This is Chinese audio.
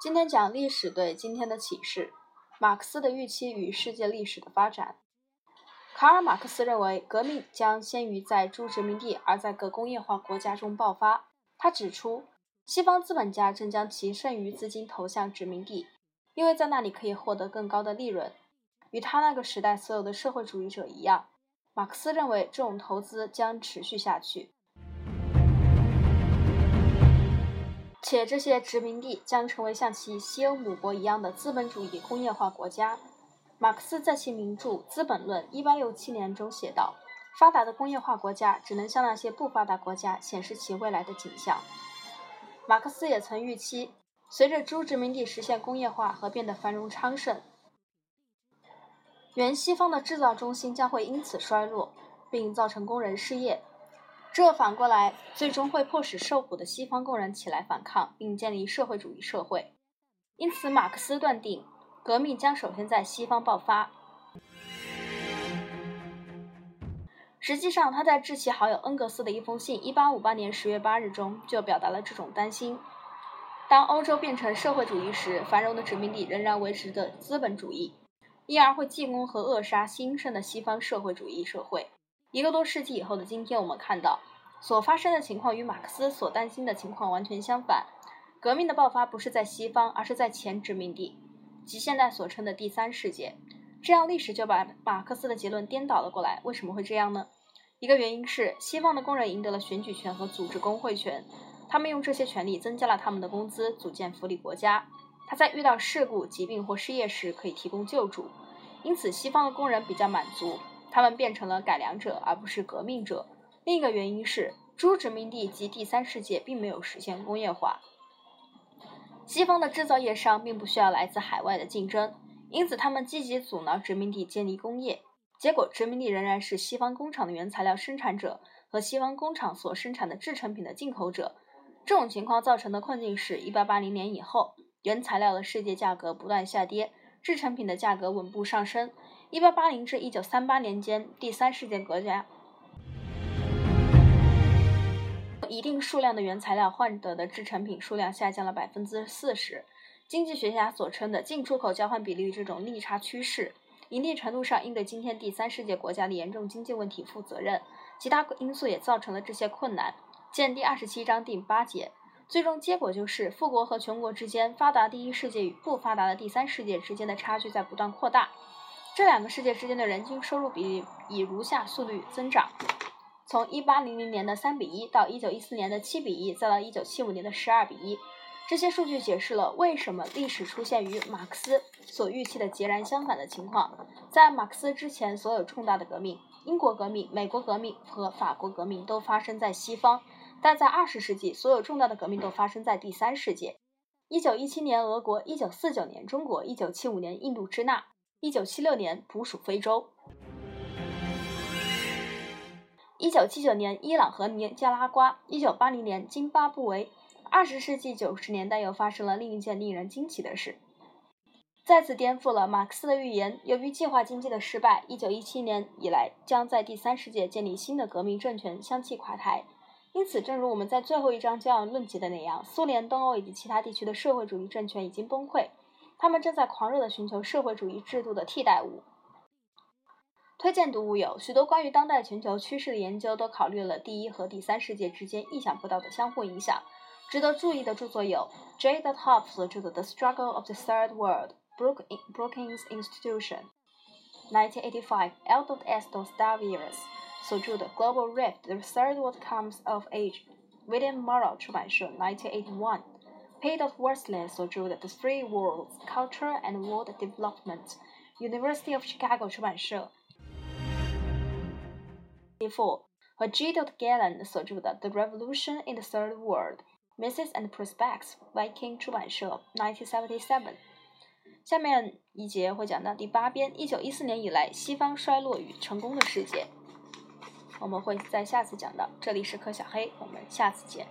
今天讲历史对今天的启示，马克思的预期与世界历史的发展。卡尔·马克思认为，革命将先于在诸殖民地而在各工业化国家中爆发。他指出，西方资本家正将其剩余资金投向殖民地，因为在那里可以获得更高的利润。与他那个时代所有的社会主义者一样，马克思认为这种投资将持续下去。且这些殖民地将成为像其西欧母国一样的资本主义工业化国家。马克思在其名著《资本论》（1867 年）中写道：“发达的工业化国家只能向那些不发达国家显示其未来的景象。”马克思也曾预期，随着诸殖民地实现工业化和变得繁荣昌盛，原西方的制造中心将会因此衰落，并造成工人失业。这反过来，最终会迫使受苦的西方工人起来反抗，并建立社会主义社会。因此，马克思断定，革命将首先在西方爆发。实际上，他在致其好友恩格斯的一封信 （1858 年10月8日）中就表达了这种担心：当欧洲变成社会主义时，繁荣的殖民地仍然维持着资本主义，因而会进攻和扼杀兴盛的西方社会主义社会。一个多世纪以后的今天，我们看到所发生的情况与马克思所担心的情况完全相反。革命的爆发不是在西方，而是在前殖民地，即现代所称的第三世界。这样，历史就把马克思的结论颠倒了过来。为什么会这样呢？一个原因是西方的工人赢得了选举权和组织工会权，他们用这些权利增加了他们的工资，组建福利国家。他在遇到事故、疾病或失业时可以提供救助，因此西方的工人比较满足。他们变成了改良者，而不是革命者。另一个原因是，诸殖民地及第三世界并没有实现工业化。西方的制造业商并不需要来自海外的竞争，因此他们积极阻挠殖民地建立工业。结果，殖民地仍然是西方工厂的原材料生产者和西方工厂所生产的制成品的进口者。这种情况造成的困境是：1880年以后，原材料的世界价格不断下跌，制成品的价格稳步上升。一八八零至一九三八年间，第三世界国家一定数量的原材料换得的制成品数量下降了百分之四十。经济学家所称的进出口交换比率这种逆差趋势，一定程度上应对今天第三世界国家的严重经济问题负责任。其他因素也造成了这些困难。见第二十七章第八节。最终结果就是，富国和穷国之间、发达第一世界与不发达的第三世界之间的差距在不断扩大。这两个世界之间的人均收入比例以如下速率增长：从1800年的3比1到1914年的7比1，再到1975年的12比1。这些数据解释了为什么历史出现与马克思所预期的截然相反的情况。在马克思之前，所有重大的革命——英国革命、美国革命和法国革命——都发生在西方；但在20世纪，所有重大的革命都发生在第三世界。1917年俄国，1949年中国，1975年印度支那。一九七六年，捕属非洲；一九七九年，伊朗和尼加拉瓜；一九八零年，津巴布韦。二十世纪九十年代又发生了另一件令人惊奇的事，再次颠覆了马克思的预言。由于计划经济的失败，一九一七年以来将在第三世界建立新的革命政权相继垮台。因此，正如我们在最后一章将要论及的那样，苏联、东欧以及其他地区的社会主义政权已经崩溃。他们正在狂热地寻求社会主义制度的替代物。推荐读物有许多关于当代全球趋势的研究，都考虑了第一和第三世界之间意想不到的相互影响。值得注意的著作有 J. d Hoff 所著的《The Struggle of the Third World: Brookings Institution》（1985）、L. S. Dostoevsky 所著的《Global Rift: The Third World Comes of Age》（William Morrow 出版社，1981）。Pete of Worsley 所著的《The Three Worlds: Culture and World Development》，University of Chicago 出版社。Four 和 G. Gallen 所著的《The Revolution in the Third World:，Mrs. and Prospects》，Viking 出版社，1977。下面一节会讲到第八编，一九一四年以来西方衰落与成功的世界。我们会在下次讲到。这里是柯小黑，我们下次见。